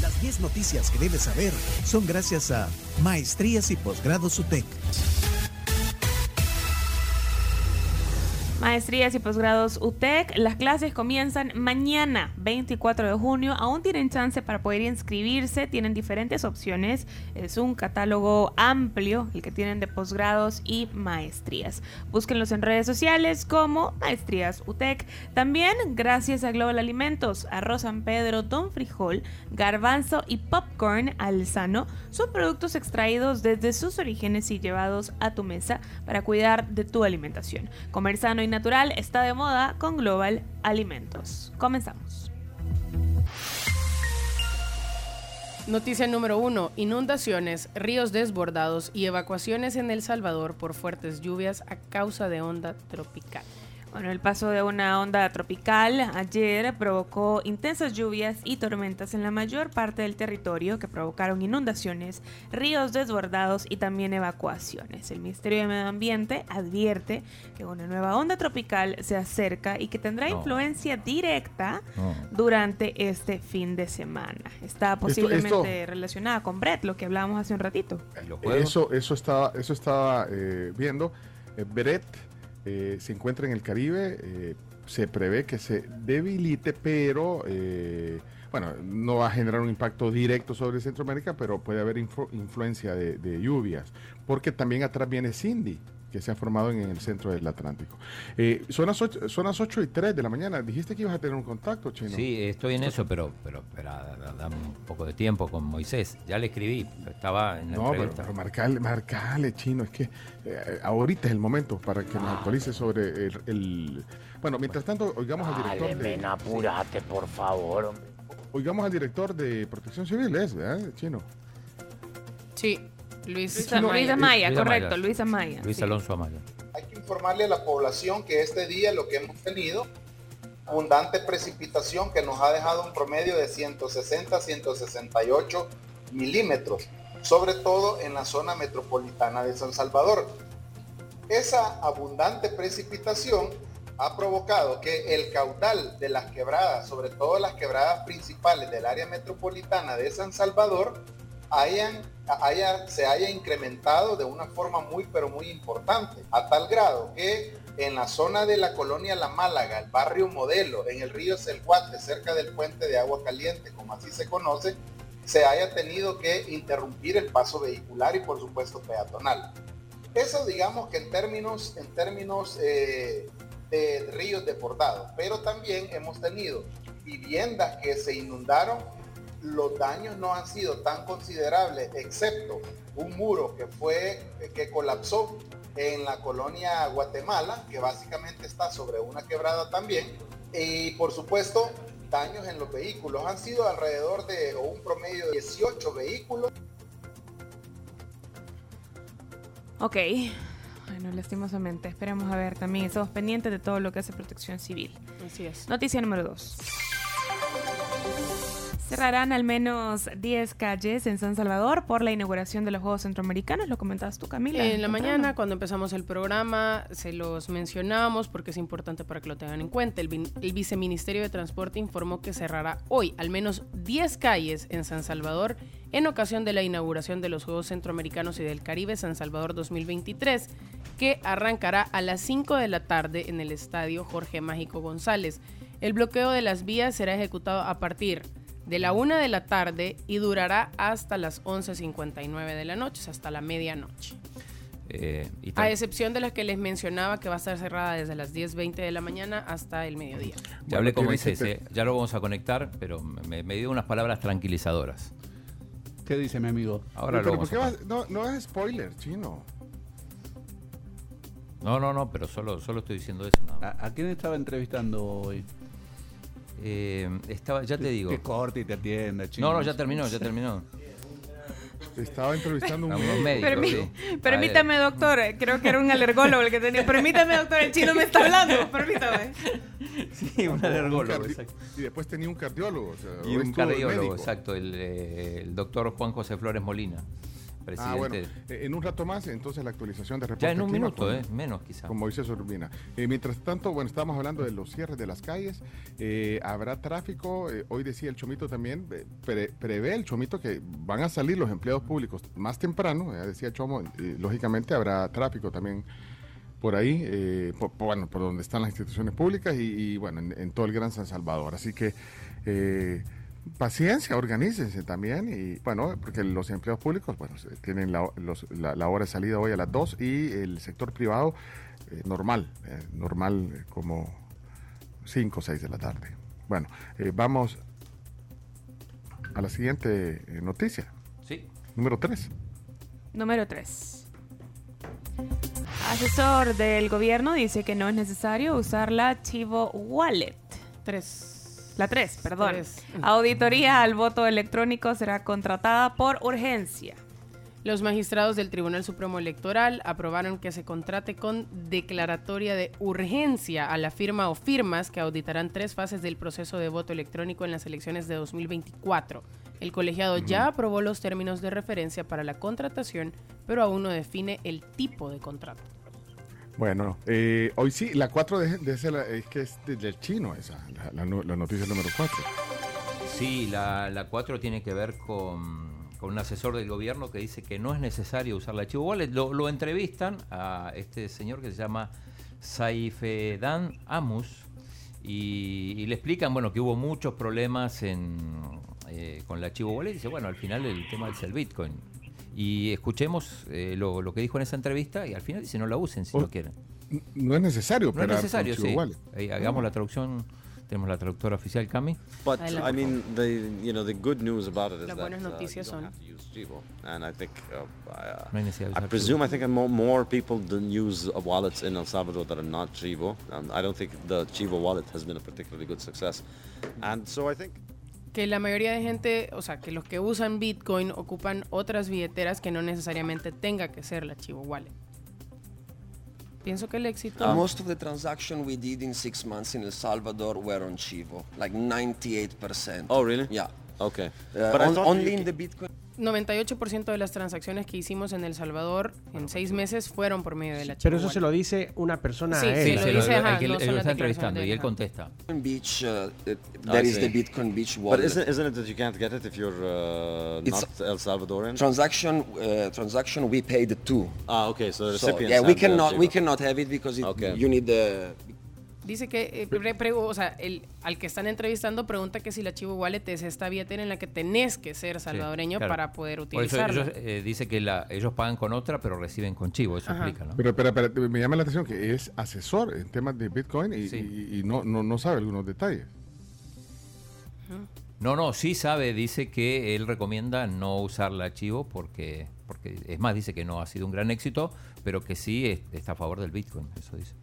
Las 10 noticias que debes saber son gracias a Maestrías y Posgrados UTEC. Maestrías y posgrados UTEC. Las clases comienzan mañana, 24 de junio. Aún tienen chance para poder inscribirse. Tienen diferentes opciones. Es un catálogo amplio el que tienen de posgrados y maestrías. Búsquenlos en redes sociales como Maestrías UTEC. También gracias a Global Alimentos, arroz San Pedro, Don Frijol, garbanzo y popcorn alzano son productos extraídos desde sus orígenes y llevados a tu mesa para cuidar de tu alimentación. Comer sano y natural está de moda con Global Alimentos. Comenzamos. Noticia número uno, inundaciones, ríos desbordados y evacuaciones en El Salvador por fuertes lluvias a causa de onda tropical. Bueno, el paso de una onda tropical ayer provocó intensas lluvias y tormentas en la mayor parte del territorio que provocaron inundaciones, ríos desbordados y también evacuaciones. El Ministerio de Medio Ambiente advierte que una nueva onda tropical se acerca y que tendrá No. influencia directa No. durante este fin de semana. Está posiblemente esto- relacionada con Brett, lo que hablábamos hace un ratito. Juegos. Eso, eso estaba, eso estaba eh, viendo. Eh, Beret eh, se encuentra en el Caribe. eh, se prevé que se debilite, pero eh, bueno, no va a generar un impacto directo sobre Centroamérica, pero puede haber influ- influencia de, de lluvias, porque también atrás viene Cindy que se ha formado en, el centro del Atlántico. Eh, son, las ocho, son las 8 y 3 de la mañana. Dijiste que ibas a tener un contacto, Chino. Sí, estoy en eso, pero, pero, pero da- da- dame un poco de tiempo con Moisés. Ya le escribí, estaba en la No, pero, entrevista. pero marcale, marcale, chino, es que eh, ahorita es el momento para que nos actualice sobre el, el- Bueno, mientras tanto, oigamos al director ven, de... apúrate, por favor. hombre. Oigamos al director de Protección Civil, es, ¿verdad, chino? Sí, Luis. Luisa, no, Luisa Maya, Luisa correcto, Maya. Luisa Maya. Luis sí. Alonso Amaya. Hay que informarle a la población que este día lo que hemos tenido, abundante precipitación que nos ha dejado un promedio de 160 168 milímetros, sobre todo en la zona metropolitana de San Salvador. Esa abundante precipitación ha provocado que el caudal de las quebradas, sobre todo las quebradas principales del área metropolitana de San Salvador, hayan, haya, se haya incrementado de una forma muy pero muy importante, a tal grado que en la zona de la colonia La Málaga, el barrio Modelo, en el río Celguate, cerca del puente de agua caliente, como así se conoce, se haya tenido que interrumpir el paso vehicular y por supuesto peatonal. Eso digamos que en términos, en términos eh, de ríos desbordados, pero también hemos tenido viviendas que se inundaron los daños no han sido tan considerables, excepto un muro que fue que colapsó en la colonia Guatemala, que básicamente está sobre una quebrada también, y por supuesto daños en los vehículos. Han sido alrededor de o un promedio de 18 vehículos. Ok. Bueno, lastimosamente. Esperemos a ver también. Estamos pendientes de todo lo que hace protección civil. Así es. Noticia número 2. Cerrarán al menos 10 calles en San Salvador por la inauguración de los Juegos Centroamericanos. Lo comentabas tú, Camila. En la temprano. mañana, cuando empezamos el programa, se los mencionamos porque es importante para que lo tengan en cuenta. El, Viceministerio de Transporte informó que cerrará hoy al menos 10 calles en San Salvador en ocasión de la inauguración de los Juegos Centroamericanos y del Caribe San Salvador 2023, que arrancará a las 5 de la tarde en el estadio Jorge Mágico González. El bloqueo de las vías será ejecutado a partir de la 1 de la tarde y durará hasta las 11.59 de la noche, o sea, hasta la medianoche. Eh, y A excepción de las que les mencionaba que va a estar cerrada desde las 10.20 de la mañana hasta el mediodía. ya hablé con Moisés, eh, ya lo vamos a conectar, pero me, me dio unas palabras tranquilizadoras. ¿Qué dice mi amigo? Ahora Pero lo ¿por vamos qué a vas- no, no es spoiler, chino. No, no, no, pero solo, solo estoy diciendo eso. nada más. ¿A, a quién estaba entrevistando hoy? Eh, estaba, ya te digo. Que corte y te atienda, chino. No, no, ya terminó, ya terminó. Estaba entrevistando un médico. Permí- sí. Permítame, doctor. eh, Creo que era un alergólogo el que tenía. Permítame, doctor. El chino me está hablando. Permítame. Sí, un alergólogo, exacto. Y después tenía un cardiólogo. o sea, Y un cardiólogo, exacto, el, eh, el doctor Juan José Flores Molina. Presidente. Ah, bueno, eh, en un rato más, entonces la actualización de reporte ya en un clima minuto, con- eh, menos quizá. Con Moisés Urbina. Eh, mientras tanto, bueno, estamos hablando de los cierres de las calles. Eh, habrá tráfico. hoy decía el Chomito también, pre- prevé el Chomito que van a salir los empleados públicos más temprano. ya decía Chomo, lógicamente habrá tráfico también por ahí, eh, por, por- bueno, por donde están las instituciones públicas y, y, bueno, en, en todo el Gran San Salvador. Así que eh, paciencia, organícense también y bueno, porque los empleados públicos, bueno, se- tienen la, los- la- la hora de salida hoy a las 2 y el sector privado eh, normal, eh, normal eh, como 5 o 6 de la tarde. Bueno, eh, vamos a la siguiente noticia, Sí. número 3. Número 3. Asesor del gobierno dice que no es necesario usar la Chivo Wallet. Tres. La 3, perdón. Tres. Auditoría al voto electrónico será contratada por urgencia. Los magistrados del Tribunal Supremo Electoral aprobaron que se contrate con declaratoria de urgencia a la firma o firmas que auditarán tres fases del proceso de voto electrónico en las elecciones de 2024. El colegiado ya aprobó los términos de referencia para la contratación, pero aún no define el tipo de contrato. Bueno, eh, hoy sí, la 4 de, ese es que es de- del chino esa, la, la noticia número 4. Sí, la, la 4 tiene que ver con, con un asesor del gobierno que dice que no es necesario usar la Chivo Wallet. Lo, lo entrevistan a este señor que se llama Saifedan Amus y, y le explican bueno que hubo muchos problemas en, eh, con la Chivo Wallet. Y dice, bueno, al final el tema es el Bitcoin. Y escuchemos eh, lo, lo que dijo en esa entrevista y al final dice no la usen si Oh, no quieren. No es necesario No es necesario, sí. Hagamos la traducción. Tenemos la traductora oficial, Cami. But I mean, the you know the good news about it is Las that uh, you don't son- have to use Chivo, and I think uh, I, uh, No hay necesidad de I presume I think more, more people use uh, wallets in El Salvador that are not Chivo, and I don't think the Chivo wallet has been a particularly good success, and so I think Que la mayoría de gente, o sea, que los que usan Bitcoin ocupan otras billeteras que no necesariamente tenga que ser la Chivo Wallet. Pienso que el éxito... Most of the transactions we did in six months in El Salvador were on Chivo, like 98%. Oh, really? Yeah. okay, Uh, but on- only in the Bitcoin. 98% de las transacciones que hicimos en El Salvador en seis meses fueron por medio de la Chivo Pero eso se lo dice una persona Sí, a él. sí, lo se dice, ajá, el que no él son lo las está entrevistando y él contesta. Beach, uh, it- there is the Bitcoin Beach But isn't, isn't it that you can't get it if you're uh, It's not El Salvadorian? transaction, uh, transaction we paid two. ah, okay, so the So, recipients yeah, we cannot we cannot have it because it, Okay. you need the Dice que, eh, pre- pre- o sea, el, al que están entrevistando pregunta que si la Chivo Wallet es esta billetera en la que tenés que ser salvadoreño claro. para poder Por eso utilizarla. ellos eh, dice que la, ellos pagan con otra, pero reciben con chivo, eso Ajá. explica, ¿no? Pero, pero, pero, me llama la atención que es asesor en temas de Bitcoin y, Sí. y- y no, no, no sabe algunos detalles. No, no, sí sabe, dice que él recomienda no usar la chivo porque, porque es más, dice que no ha sido un gran éxito, pero que sí es- está a favor del Bitcoin, eso dice.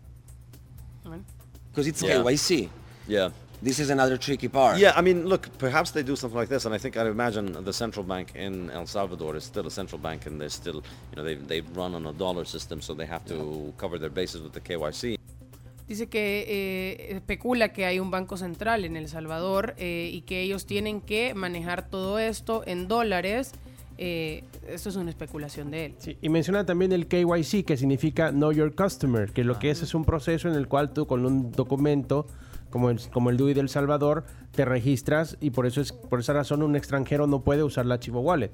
Bueno. Because it's Yeah. KYC. Yeah. This is another tricky part. Yeah, I mean, look, perhaps they do something like this, and I think I imagine the central bank in El Salvador is still a central bank, and they're still, you know, they they run on a dollar system, so they have to cover their bases with the KYC. Dice que eh, especula que hay un banco central en El Salvador eh, y que ellos tienen que manejar todo esto en dólares. Eh, esto es una especulación de él. Sí, y menciona también el KYC, que significa Know Your Customer, que lo que es es un proceso en el cual tú con un documento como el, como el DUI del Salvador te registras y por eso es por esa razón un extranjero no puede usar la Chivo Wallet,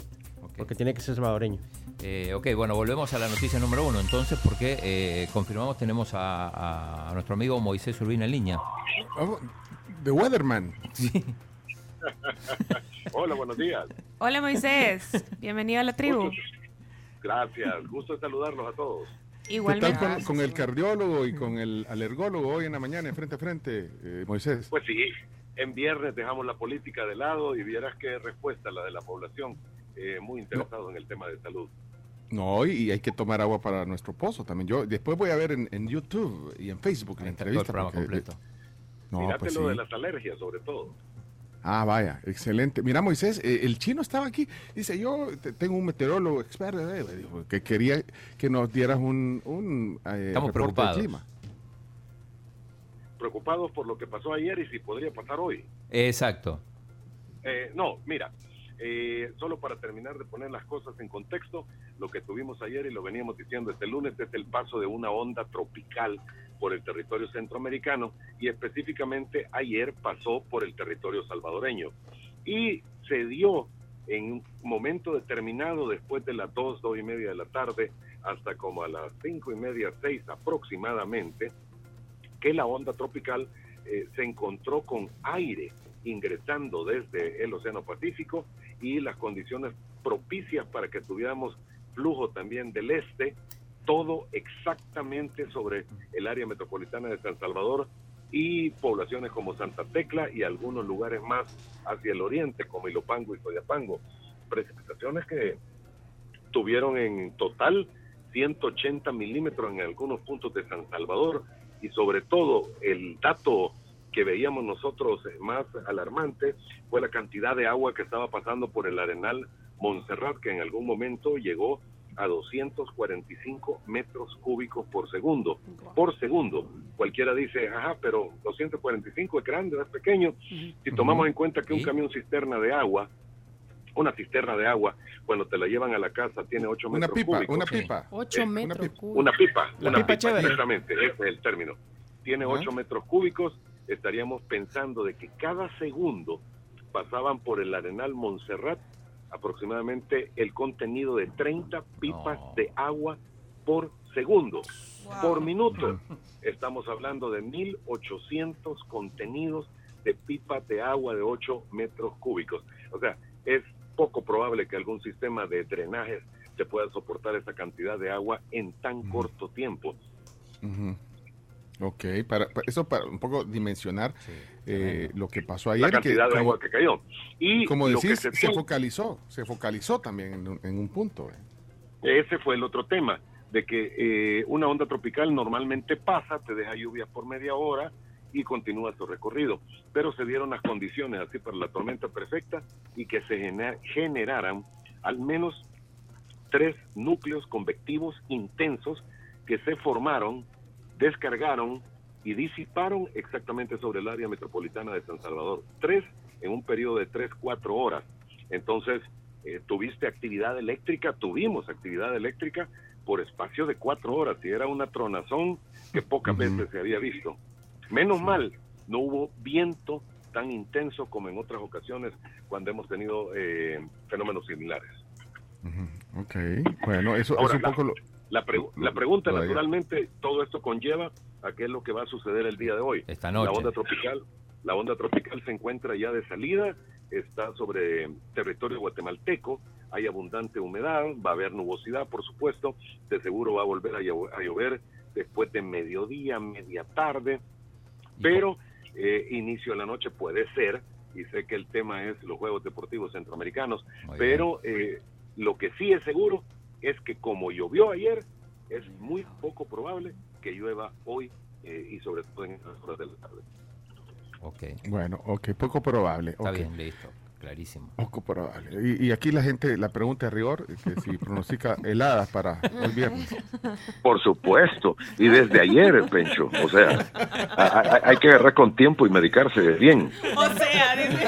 porque tiene que ser salvadoreño. Eh, ok, bueno, volvemos a la noticia número uno, entonces, porque eh, confirmamos, tenemos a, a nuestro amigo Moisés Urbina en línea. Oh, The Weatherman. Hola, buenos días. Hola Moisés, bienvenido a la tribu. Gracias. Gusto en saludarlos a todos. ¿Qué Igualmente. tal con, con el cardiólogo y con el alergólogo hoy en la mañana, frente a frente, eh, Moisés? Pues sí, en viernes dejamos la política de lado y vieras qué respuesta la de la población, eh, muy interesado en el tema de salud. No, y, hay que tomar agua para nuestro pozo también. Yo después voy a ver en, en YouTube y en Facebook la Ahí el entrevista. programa porque- completo. No, Mírate pues lo sí. de las alergias, sobre todo. Ah, vaya, excelente. Mira, Moisés, eh, el chino estaba aquí. Dice, yo te- tengo un meteorólogo experto eh, dijo, que quería que nos dieras un, un eh, Estamos preocupados. de clima. Preocupados por lo que pasó ayer y si podría pasar hoy. Exacto. Eh, no, mira, Eh, solo para terminar de poner las cosas en contexto, lo que tuvimos ayer y lo veníamos diciendo este lunes es el paso de una onda tropical por el territorio centroamericano y específicamente ayer pasó por el territorio salvadoreño. Y se dio en un momento determinado después de las dos, dos y media de la tarde hasta como a las cinco y media, seis aproximadamente, que la onda tropical eh, se encontró con aire ingresando desde el Océano Pacífico y las condiciones propicias para que tuviéramos flujo también del este, todo exactamente sobre el área metropolitana de San Salvador y poblaciones como Santa Tecla y algunos lugares más hacia el oriente como Ilopango y Coyapango. Precipitaciones que tuvieron en total 180 milímetros en algunos puntos de San Salvador y sobre todo el dato que veíamos nosotros más alarmante fue la cantidad de agua que estaba pasando por el arenal Montserrat, que en algún momento llegó a 245 metros cúbicos por segundo. Por segundo. Cualquiera dice, ajá, pero 245 es grande, es pequeño. Si tomamos en cuenta que un camión cisterna de agua, una cisterna de agua, cuando te la llevan a la casa, tiene 8 Una metros pipa, cúbicos. una pipa. 8 metros cúbicos. Una pipa, La una pipa pipa, exactamente, ese es el término. Tiene Ajá. 8 metros cúbicos, estaríamos pensando de que cada segundo pasaban por el Arenal Montserrat aproximadamente el contenido de 30 pipas No. de agua por segundo. Por minuto estamos hablando de 1800 contenidos de pipas de agua de 8 metros cúbicos. O sea, es poco probable que algún sistema de drenaje se pueda soportar esa cantidad de agua en tan corto tiempo. Ok, para, para- eso para un poco dimensionar eh, lo que pasó la ayer. cantidad de como, agua que cayó. Y como lo que decís, se focalizó, se focalizó también en, un- en un punto. eh. Ese fue el otro tema, de que eh, una onda tropical normalmente pasa, te deja lluvias por media hora y continúa su recorrido. Pero se dieron las condiciones así para la tormenta perfecta y que se gener- generaran al menos tres núcleos convectivos intensos que se formaron, descargaron y disiparon exactamente sobre el área metropolitana de San Salvador. Tres en un periodo de tres, cuatro horas. Entonces, eh, tuviste actividad eléctrica, tuvimos actividad eléctrica por espacio de cuatro horas y era una tronazón que pocas veces se había visto. Menos mal, no hubo viento tan intenso como en otras ocasiones cuando hemos tenido eh, fenómenos similares. Ujú, Ok, bueno, eso Ahora, es un poco lo... La, Lo- la pregunta, naturalmente, todo esto conlleva a qué es lo que va a suceder el día de hoy. Esta La noche. onda tropical, la onda tropical se encuentra ya de salida, está sobre territorio guatemalteco, hay abundante humedad, va a haber nubosidad, por supuesto, de seguro va a volver a, llo- a llover después de mediodía, media tarde, pero eh, inicio de la noche puede ser, y sé que el tema es los Juegos Deportivos Centroamericanos, Muy pero eh, lo que sí es seguro es que como llovió ayer, es muy poco probable que llueva hoy eh, y sobre todo en estas horas de la tarde. Ok, Bueno, ok, poco probable. está bien, listo. Clarísimo. Poco probable. Y, y aquí la gente, la pregunta de rigor, que si pronostica heladas para el viernes. Por supuesto, y desde ayer, Pencho, o sea, hay, hay que agarrar con tiempo y medicarse bien. O sea, dice.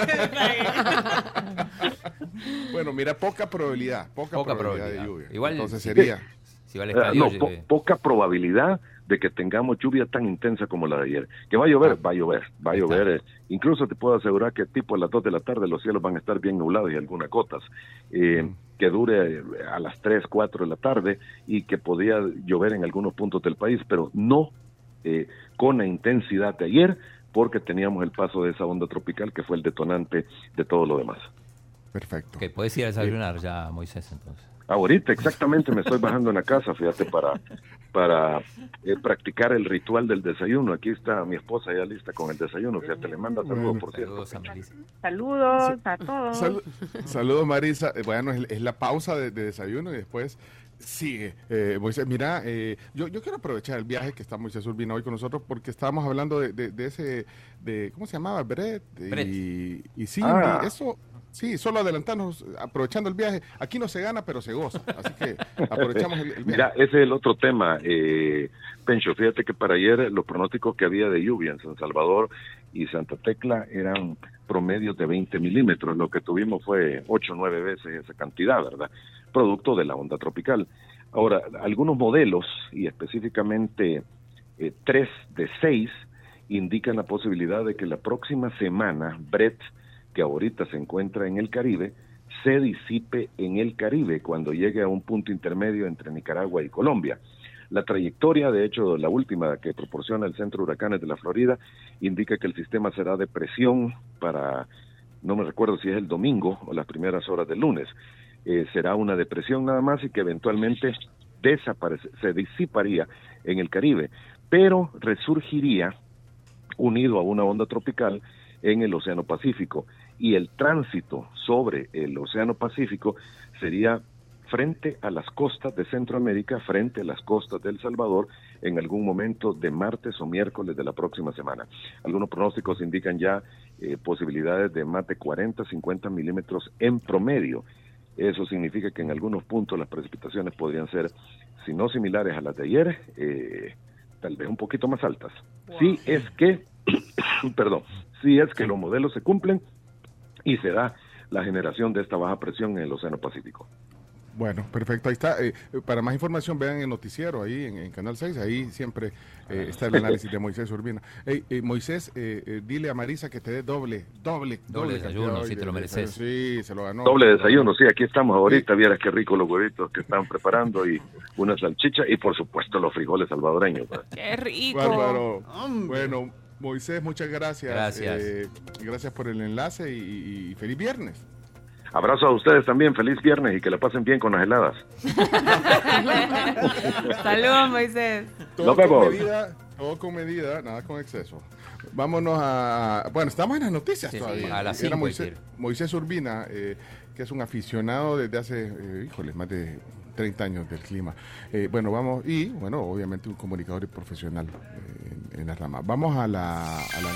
Bueno, mira, poca probabilidad, poca, Poca probabilidad, probabilidad. de lluvia. Igual, Entonces sería... Si va al Eh, estadio, no, po- poca probabilidad de que tengamos lluvia tan intensa como la de ayer. Que va a llover, Ah. va a llover, va a llover. eh. Incluso te puedo asegurar que tipo a las 2 de la tarde los cielos van a estar bien nublados y algunas gotas. Eh, Mm. Que dure a las 3, 4 de la tarde y que podía llover en algunos puntos del país, pero no eh, con la intensidad de ayer porque teníamos el paso de esa onda tropical que fue el detonante de todo lo demás. Perfecto. ok, puedes ir a desayunar ya, Moisés, entonces. Ahorita exactamente me estoy bajando en la casa, fíjate, para, para eh, practicar el ritual del desayuno. Aquí está mi esposa ya lista con el desayuno, fíjate, le manda saludos, Bueno. por cierto. Saludos a Melissa. Saludos a todos. Sal- Saludos, Marisa. Eh, Bueno, es, es la pausa de, de desayuno y después sigue. Eh, Moisés, mira, eh, yo, yo quiero aprovechar el viaje que está Moisés Urbina hoy con nosotros porque estábamos hablando de, de- de ese, de ¿cómo se llamaba? Brett. Brett. Y, y sí, Ah. eso, sí, solo adelantarnos, aprovechando el viaje. Aquí no se gana, pero se goza. Así que aprovechamos el, el viaje. Mira, ese es el otro tema, eh, Pencho. Fíjate que para ayer los pronósticos que había de lluvia en San Salvador y Santa Tecla eran promedios de 20 milímetros. Lo que tuvimos fue 8 o 9 veces esa cantidad, ¿verdad? Producto de la onda tropical. Ahora, algunos modelos, y específicamente eh, tres de seis, indican la posibilidad de que la próxima semana Brett, que ahorita se encuentra en el Caribe, se disipe en el Caribe cuando llegue a un punto intermedio entre Nicaragua y Colombia. La trayectoria, de hecho, la última que proporciona el Centro de Huracanes de la Florida, indica que el sistema será de presión para, no me recuerdo si es el domingo o las primeras horas del lunes. Eh, será una depresión nada más y que eventualmente desaparece, se disiparía en el Caribe, pero resurgiría unido a una onda tropical en el Océano Pacífico y el tránsito sobre el Océano Pacífico sería frente a las costas de Centroamérica, frente a las costas de El Salvador, en algún momento de martes o miércoles de la próxima semana. Algunos pronósticos indican ya eh, posibilidades de más de 40, 50 milímetros en promedio. Eso significa que en algunos puntos las precipitaciones podrían ser, si no similares a las de ayer, eh, tal vez un poquito más altas. Si es que, perdón, si es que los modelos se cumplen y se da la generación de esta baja presión en el Océano Pacífico. Bueno, perfecto. Ahí está. Eh, para más información, vean el noticiero ahí en, Canal 6. Ahí siempre eh, está el análisis de Moisés Urbina. Hey, Moisés, eh, dile a Marisa que te dé doble, doble, doble, desayuno, si te lo mereces. Sí, se lo ganó. Doble desayuno, sí. Aquí estamos ahorita. Vieras qué rico los huevitos que están preparando y una salchicha y, por supuesto, los frijoles salvadoreños. ¡Qué rico! Bárbaro. Bueno, Moisés, muchas gracias. Gracias. gracias por el enlace y feliz viernes. Abrazo a ustedes también, feliz viernes y que la pasen bien con las heladas. Saludos, Moisés. Todo con medida, todo con medida, nada con exceso. Vámonos a. Bueno, estamos en las noticias todavía. a las Moisés, Moisés, Urbina, eh, que es un aficionado desde hace, eh, híjoles, más de 30 años del clima. Eh, bueno, vamos, y bueno, obviamente un comunicador y profesional en, la rama. Vamos a la, a la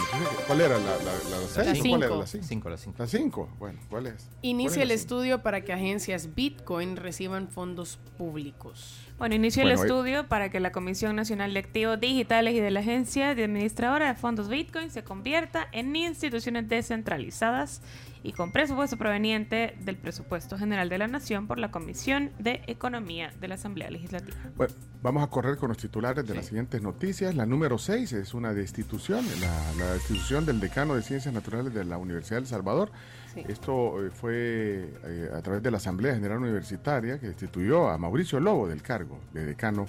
¿Cuál era? ¿La, la, la, ¿Cuál era? ¿La 5? La 5. La 5. Bueno, ¿cuál es? Inicia el estudio para que agencias Bitcoin reciban fondos públicos. Bueno, inició el estudio para que la Comisión Nacional de Activos Digitales y de la Agencia de Administradora de Fondos Bitcoin se convierta en instituciones descentralizadas y con presupuesto proveniente del presupuesto general de la Nación por la Comisión de Economía de la Asamblea Legislativa. Bueno, vamos a correr con los titulares de las siguientes noticias. La número 6 es una destitución, la, la, destitución del decano de Ciencias Naturales de la Universidad de El Salvador. Esto eh, fue eh, a través de la Asamblea General Universitaria que destituyó a Mauricio Lobo del cargo de decano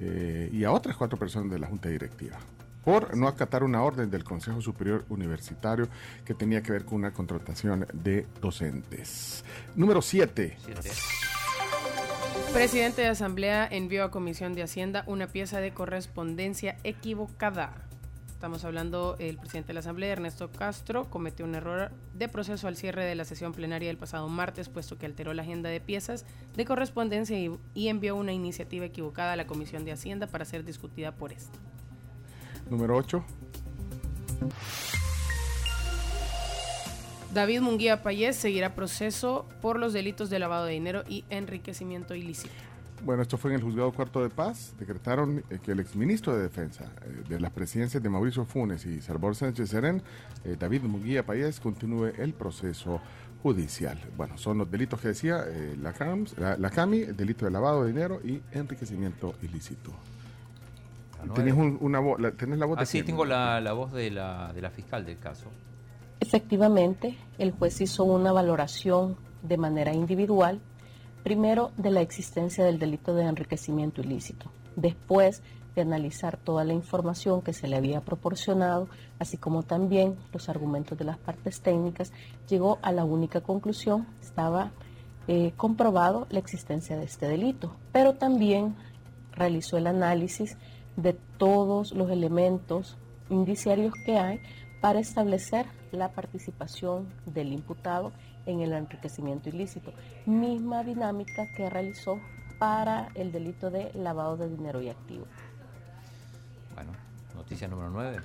eh, y a otras cuatro personas de la Junta Directiva por no acatar una orden del Consejo Superior Universitario que tenía que ver con una contratación de docentes. Número 7. Presidente de Asamblea envió a Comisión de Hacienda una pieza de correspondencia equivocada. Estamos hablando, el presidente de la Asamblea, Ernesto Castro, cometió un error de proceso al cierre de la sesión plenaria del pasado martes, puesto que alteró la agenda de piezas de correspondencia y, y envió una iniciativa equivocada a la Comisión de Hacienda para ser discutida por esta. Número 8. David Munguía Payés seguirá proceso por los delitos de lavado de dinero y enriquecimiento ilícito. Bueno, esto fue en el juzgado cuarto de paz. Decretaron eh, que el exministro de Defensa eh, de las presidencias de Mauricio Funes y Salvador Sánchez Serén, eh, David Munguía Payés, continúe el proceso judicial. Bueno, son los delitos que decía la, CAMS, la CAMI, el delito de lavado de dinero y enriquecimiento ilícito. ¿Tenés, una voz, la, ¿Tenés la voz? Ah, sí, tengo la, la voz de la, de la fiscal del caso. Efectivamente, el juez hizo una valoración de manera individual, primero de la existencia del delito de enriquecimiento ilícito, después de analizar toda la información que se le había proporcionado, así como también los argumentos de las partes técnicas, llegó a la única conclusión, estaba eh, comprobado la existencia de este delito, pero también realizó el análisis de todos los elementos indiciarios que hay para establecer la participación del imputado en el enriquecimiento ilícito, misma dinámica que realizó para el delito de lavado de dinero y activos. Bueno, noticia número 9.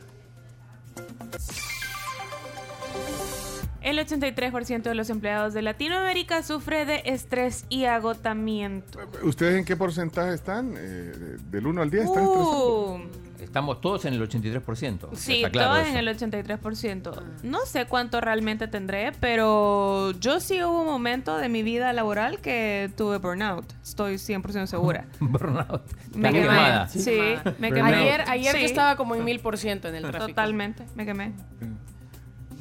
El 83% de los empleados de Latinoamérica sufre de estrés y agotamiento. ¿Ustedes en qué porcentaje están? Eh, ¿Del 1 al 10 están uh, Estamos todos en el 83%. Sí, está claro todo eso. en el 83%. No sé cuánto realmente tendré, pero yo sí hubo un momento de mi vida laboral que tuve burnout. Estoy 100% segura. Burnout. Me quemé. quemada. Sí, me quemé. Ayer, ayer Sí. yo estaba como en mil por ciento en el tráfico. Totalmente, me quemé.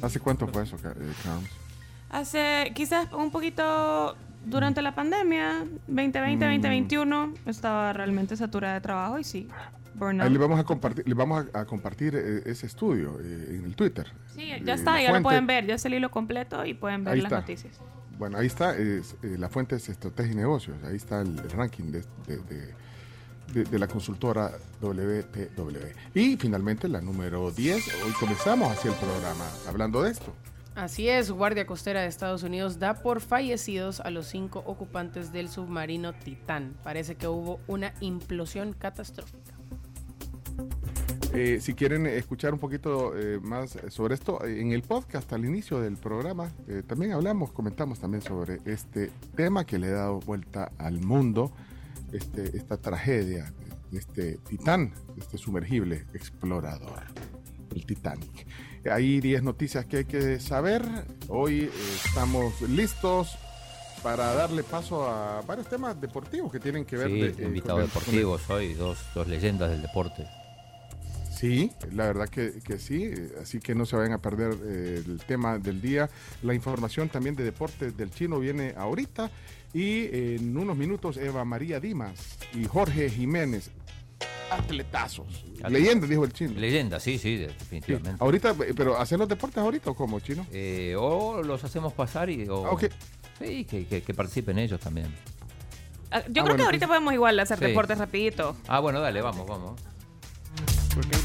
¿Hace cuánto fue eso, eh, Carms? Hace quizás un poquito durante la pandemia, 2020, Mm. 2021, estaba realmente saturada de trabajo y sí, burnout. Ahí le vamos a compartir, le vamos a, a compartir eh, ese estudio eh, en el Twitter. Sí, Eh, ya está, la ya lo fuente- pueden ver, ya es el hilo completo y pueden ver Ahí las está. noticias. Bueno, ahí está, es, eh, la fuente es Estrategia y Negocios, ahí está el, el ranking de, de- de- de- de la consultora WTW. Y finalmente la número 10, hoy comenzamos así el programa hablando de esto. Así es, Guardia Costera de Estados Unidos da por fallecidos a los cinco ocupantes del submarino Titán. Parece que hubo una implosión catastrófica. Eh, si quieren escuchar un poquito eh, más sobre esto, eh, en el podcast al inicio del programa eh, también hablamos, comentamos también sobre este tema que le ha dado vuelta al mundo, este, esta tragedia de este titán, este sumergible explorador, el Titanic. Hay 10 noticias que hay que saber. Hoy eh, estamos listos para darle paso a varios temas deportivos que tienen que ver Sí, de, eh, invitados con con el- hoy, dos, dos leyendas del deporte. Sí, la verdad que, que sí, así que no se vayan a perder eh, el tema del día. La información también de deportes del chino viene ahorita y en unos minutos Eva María Dimas y Jorge Jiménez, atletazos. Leyendas, dijo el chino. Leyenda, sí, sí, Sí, definitivamente. Ahorita, eh, pero ¿hacen los deportes ahorita o cómo, chino? Eh, o los hacemos pasar y... O, Ah, ok. Sí, que, que- que participen ellos también. Ah, Yo Ah, creo bueno, que ahorita podemos igual hacer Sí. deportes rapidito. Ah, bueno, dale, vamos, vamos. Porque